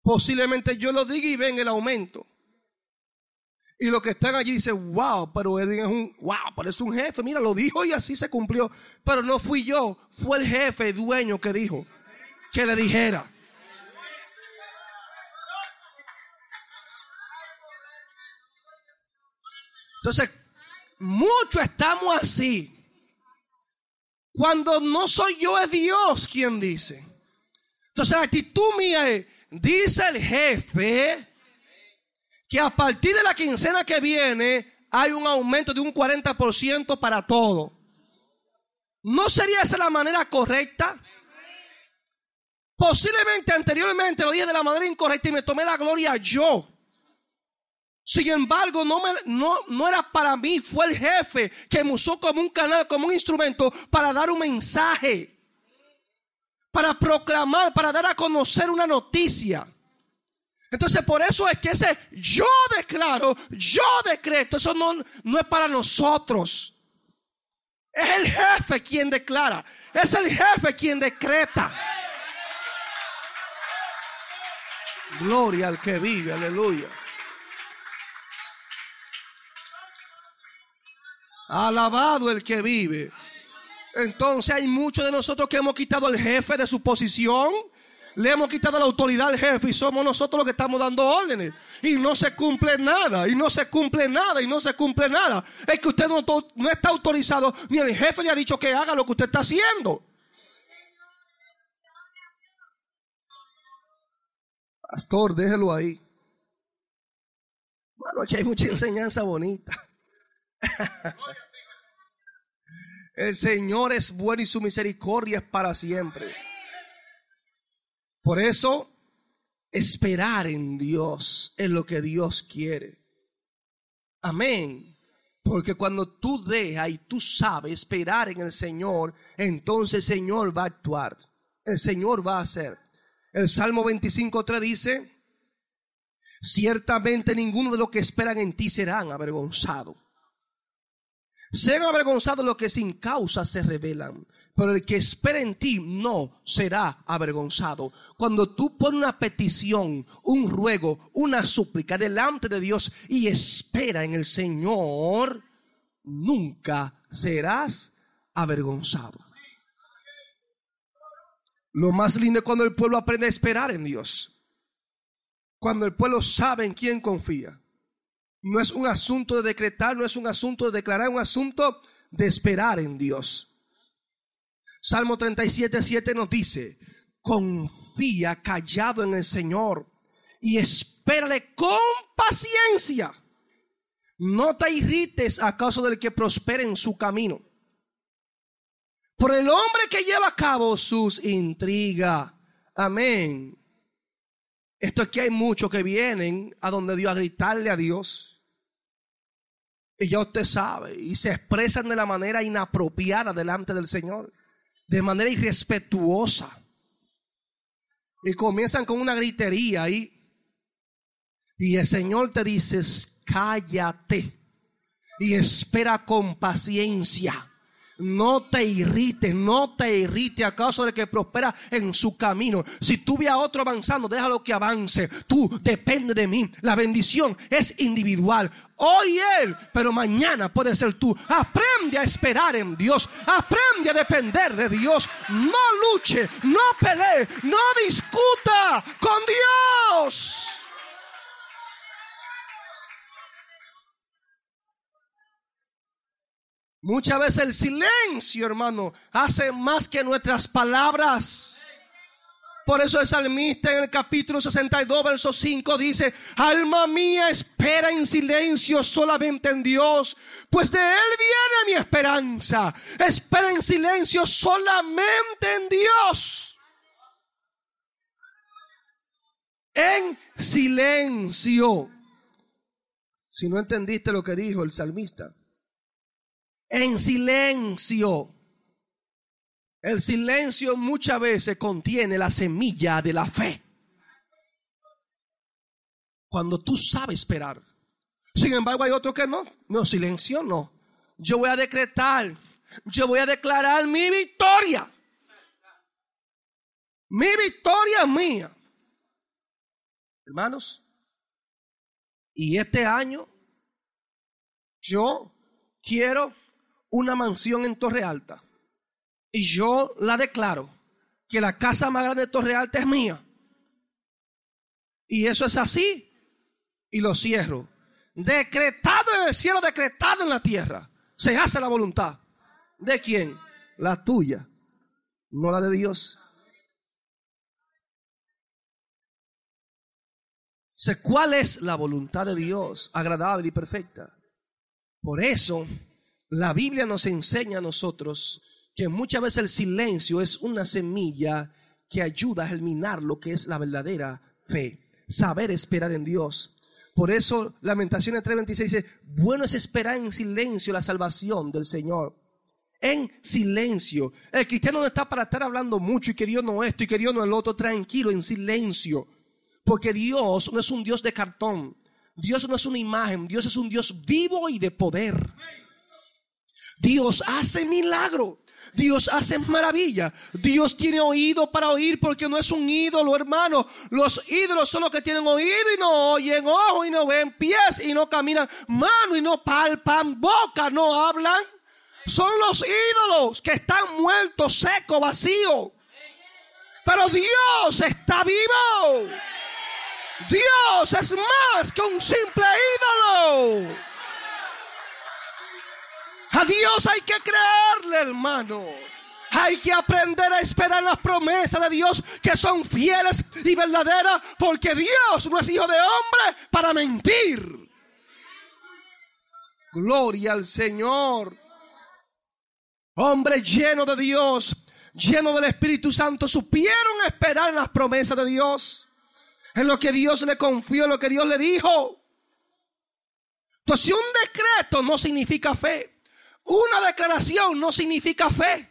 Posiblemente yo lo diga y ven el aumento. Y los que están allí dicen, wow, pero Edwin es un, wow, es un jefe, mira, lo dijo y así se cumplió. Pero no fui yo, fue el jefe, dueño que dijo que le dijera. Entonces, muchos estamos así. Cuando no soy yo, es Dios quien dice. Entonces, la actitud mía es, dice el jefe, que a partir de la quincena que viene hay un aumento de un 40% para todo. ¿No sería esa la manera correcta? Posiblemente anteriormente lo dije de la manera incorrecta y me tomé la gloria yo. Sin embargo, no, no, no era para mí, fue el jefe que me usó como un canal, como un instrumento para dar un mensaje, para proclamar, para dar a conocer una noticia. Entonces por eso es que ese yo declaro, yo decreto, eso no, no es para nosotros. Es el jefe quien declara, es el jefe quien decreta. Gloria al que vive, aleluya. Alabado el que vive. Entonces hay muchos de nosotros que hemos quitado al jefe de su posición le hemos quitado la autoridad al jefe y somos nosotros los que estamos dando órdenes. Y no se cumple nada, y no se cumple nada, y no se cumple nada. Es que usted no, no está autorizado, ni el jefe le ha dicho que haga lo que usted está haciendo. Pastor, déjelo ahí. Bueno, aquí hay mucha enseñanza bonita. El Señor es bueno y su misericordia es para siempre. Por eso, esperar en Dios es lo que Dios quiere. Amén. Porque cuando tú dejas y tú sabes esperar en el Señor, entonces el Señor va a actuar. El Señor va a hacer. El Salmo 25.3 dice, ciertamente ninguno de los que esperan en ti serán avergonzados. Sean avergonzados los que sin causa se rebelan, pero el que espera en ti no será avergonzado. Cuando tú pones una petición, un ruego, una súplica delante de Dios y espera en el Señor, nunca serás avergonzado. Lo más lindo es cuando el pueblo aprende a esperar en Dios. Cuando el pueblo sabe en quién confía. No es un asunto de decretar, no es un asunto de declarar, es un asunto de esperar en Dios. Salmo 37, 7 nos dice, confía callado en el Señor y espérale con paciencia. No te irrites a causa del que prospere en su camino. Por el hombre que lleva a cabo sus intrigas. Amén. Esto es que hay muchos que vienen a donde Dios a gritarle a Dios. Y ya usted sabe, y se expresan de la manera inapropiada delante del Señor, de manera irrespetuosa. Y comienzan con una gritería ahí. Y el Señor te dice, cállate y espera con paciencia. No te irrite, no te irrite a causa de que prospera en su camino. Si tú ve a otro avanzando, déjalo que avance. Tú depende de mí. La bendición es individual. Hoy él, pero mañana puede ser tú. Aprende a esperar en Dios. Aprende a depender de Dios. No luche, no pelee, no discuta con Dios. Muchas veces el silencio, hermano, hace más que nuestras palabras. Por eso el salmista en el capítulo 62, verso 5 dice, alma mía, espera en silencio solamente en Dios, pues de Él viene mi esperanza. Espera en silencio solamente en Dios. En silencio. Si no entendiste lo que dijo el salmista en silencio. El silencio muchas veces contiene la semilla de la fe. Cuando tú sabes esperar. Sin embargo, hay otro que no. No, silencio no. Yo voy a decretar. Yo voy a declarar mi victoria. Mi victoria es mía. Hermanos, y este año yo quiero una mansión en Torre Alta y yo la declaro que la casa más grande de Torre Alta es mía. Y eso es así. Y lo cierro. Decretado en el cielo, decretado en la tierra. Se hace la voluntad. ¿De quién? La tuya, no la de Dios. Sé cuál es la voluntad de Dios, agradable y perfecta. Por eso la Biblia nos enseña a nosotros que muchas veces el silencio es una semilla que ayuda a germinar lo que es la verdadera fe, saber esperar en Dios. Por eso Lamentaciones 3:26 dice, bueno es esperar en silencio la salvación del Señor. En silencio. El cristiano no está para estar hablando mucho y que Dios no esto y que Dios no el otro, tranquilo, en silencio. Porque Dios no es un Dios de cartón. Dios no es una imagen, Dios es un Dios vivo y de poder. Dios hace milagro. Dios hace maravilla. Dios tiene oído para oír porque no es un ídolo, hermano. Los ídolos son los que tienen oído y no oyen, ojo y no ven, pies y no caminan, mano y no palpan, boca no hablan. Son los ídolos que están muertos, secos, vacíos. Pero Dios está vivo. Dios es más que un simple ídolo. A Dios hay que creerle, hermano. Hay que aprender a esperar las promesas de Dios que son fieles y verdaderas, porque Dios no es hijo de hombre para mentir. Gloria al Señor. hombres llenos de Dios, llenos del Espíritu Santo, supieron esperar las promesas de Dios, en lo que Dios le confió, en lo que Dios le dijo. Entonces, si un decreto no significa fe, una declaración no significa fe,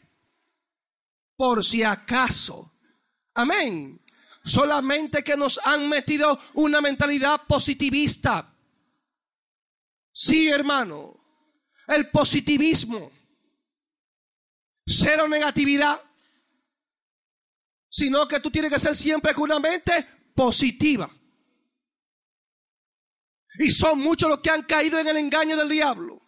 por si acaso. Amén. Solamente que nos han metido una mentalidad positivista. Sí, hermano. El positivismo. Cero negatividad. Sino que tú tienes que ser siempre con una mente positiva. Y son muchos los que han caído en el engaño del diablo.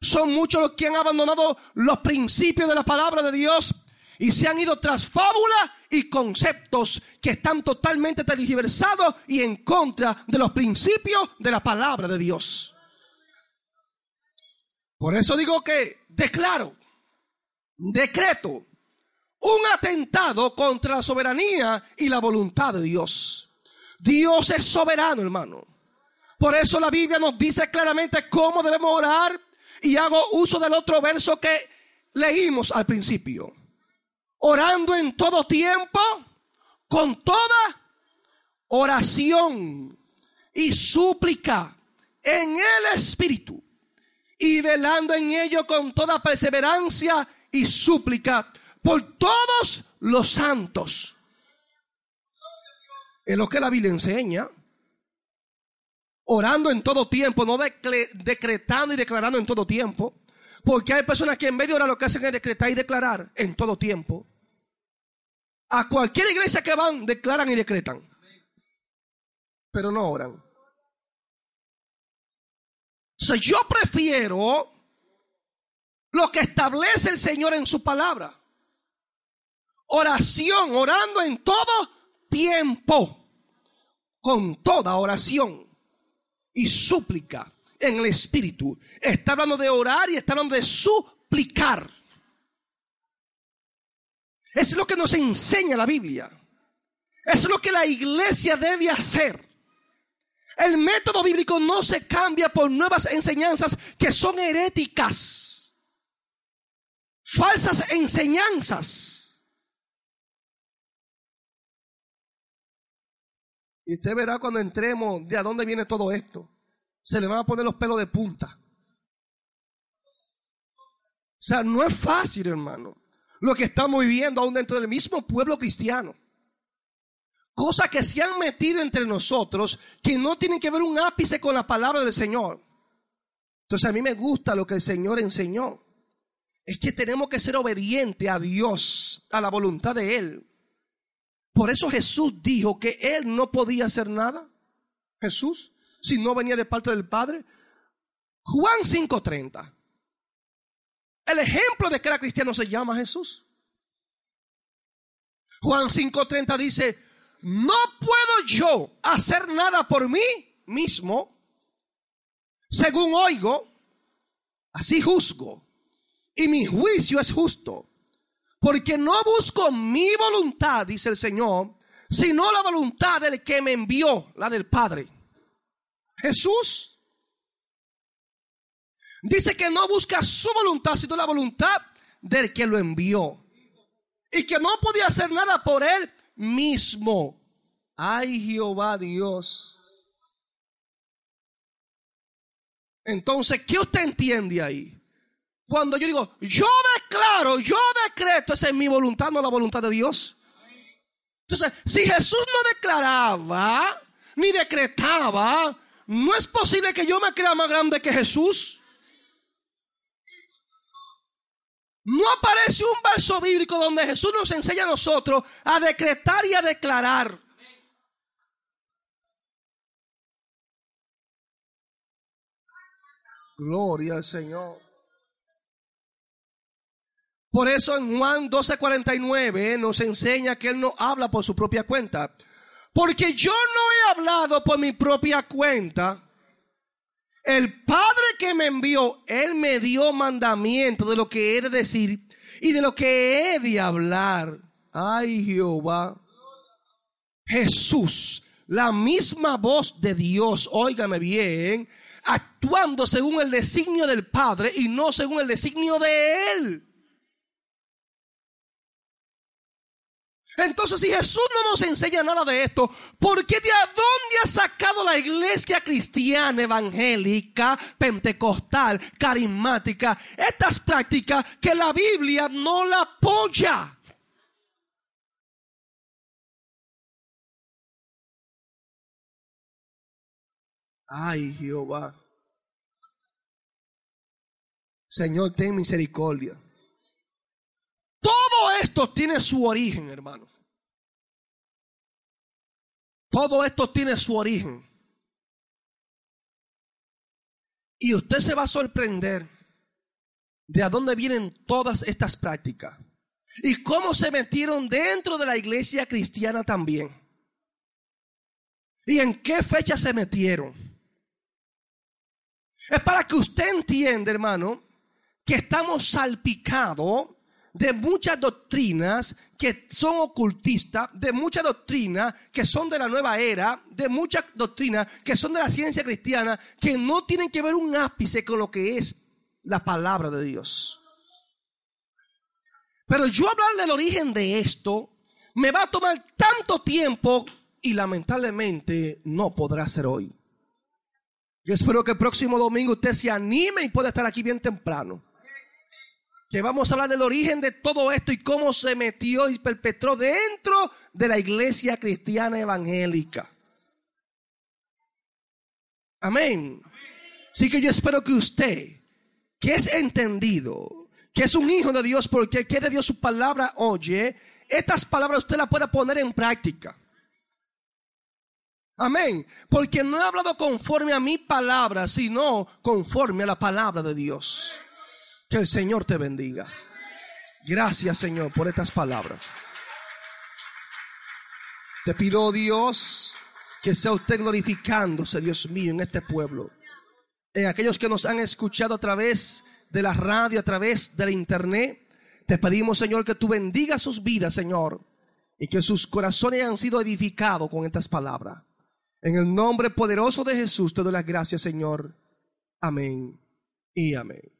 Son muchos los que han abandonado los principios de la palabra de Dios y se han ido tras fábulas y conceptos que están totalmente tergiversados y en contra de los principios de la palabra de Dios. Por eso digo que declaro, decreto un atentado contra la soberanía y la voluntad de Dios. Dios es soberano, hermano. Por eso la Biblia nos dice claramente cómo debemos orar y hago uso del otro verso que leímos al principio orando en todo tiempo, con toda oración y súplica en el Espíritu, y velando en ello con toda perseverancia y súplica por todos los santos. Es lo que la Biblia enseña. Orando en todo tiempo, no decretando y declarando en todo tiempo. Porque hay personas que en medio de orar lo que hacen es decretar y declarar en todo tiempo. A cualquier iglesia que van, declaran y decretan. Pero no oran. So, yo prefiero lo que establece el Señor en su palabra. Oración, orando en todo tiempo. Con toda oración y súplica en el Espíritu. Está hablando de orar y está hablando de suplicar. Es lo que nos enseña la Biblia. Es lo que la iglesia debe hacer. El método bíblico no se cambia por nuevas enseñanzas que son heréticas. Falsas enseñanzas. Y usted verá cuando entremos de a dónde viene todo esto. Se le van a poner los pelos de punta. O sea, no es fácil, hermano lo que estamos viviendo aún dentro del mismo pueblo cristiano. Cosas que se han metido entre nosotros que no tienen que ver un ápice con la palabra del Señor. Entonces a mí me gusta lo que el Señor enseñó. Es que tenemos que ser obedientes a Dios, a la voluntad de Él. Por eso Jesús dijo que Él no podía hacer nada. Jesús, si no venía de parte del Padre. Juan 5:30. El ejemplo de que era cristiano se llama Jesús. Juan 5:30 dice, no puedo yo hacer nada por mí mismo, según oigo, así juzgo, y mi juicio es justo, porque no busco mi voluntad, dice el Señor, sino la voluntad del que me envió, la del Padre. Jesús Dice que no busca su voluntad, sino la voluntad del que lo envió. Y que no podía hacer nada por él mismo. Ay Jehová Dios. Entonces, ¿qué usted entiende ahí? Cuando yo digo, yo declaro, yo decreto, esa es mi voluntad, no la voluntad de Dios. Entonces, si Jesús no declaraba, ni decretaba, no es posible que yo me crea más grande que Jesús. No aparece un verso bíblico donde Jesús nos enseña a nosotros a decretar y a declarar. Gloria al Señor. Por eso en Juan 12:49 nos enseña que Él no habla por su propia cuenta. Porque yo no he hablado por mi propia cuenta, el Padre que me envió, Él me dio mandamiento de lo que he de decir y de lo que he de hablar. Ay Jehová. Jesús, la misma voz de Dios, óigame bien, actuando según el designio del Padre y no según el designio de Él. Entonces, si Jesús no nos enseña nada de esto, ¿por qué de dónde ha sacado la iglesia cristiana, evangélica, pentecostal, carismática, estas prácticas que la Biblia no la apoya? Ay, Jehová. Señor, ten misericordia. Todo esto tiene su origen, hermano. Todo esto tiene su origen. Y usted se va a sorprender de a dónde vienen todas estas prácticas y cómo se metieron dentro de la iglesia cristiana también. ¿Y en qué fecha se metieron? Es para que usted entienda, hermano, que estamos salpicados de muchas doctrinas que son ocultistas, de muchas doctrinas que son de la nueva era, de muchas doctrinas que son de la ciencia cristiana, que no tienen que ver un ápice con lo que es la palabra de Dios. Pero yo hablar del origen de esto me va a tomar tanto tiempo y lamentablemente no podrá ser hoy. Yo espero que el próximo domingo usted se anime y pueda estar aquí bien temprano que vamos a hablar del origen de todo esto y cómo se metió y perpetró dentro de la iglesia cristiana evangélica. Amén. Así que yo espero que usted, que es entendido, que es un hijo de Dios, porque que Dios su palabra oye, estas palabras usted las pueda poner en práctica. Amén. Porque no he hablado conforme a mi palabra, sino conforme a la palabra de Dios. Que el Señor te bendiga. Gracias, Señor, por estas palabras. Te pido, Dios, que sea usted glorificándose, Dios mío, en este pueblo. En aquellos que nos han escuchado a través de la radio, a través del internet. Te pedimos, Señor, que tú bendigas sus vidas, Señor, y que sus corazones han sido edificados con estas palabras. En el nombre poderoso de Jesús te doy las gracias, Señor. Amén y amén.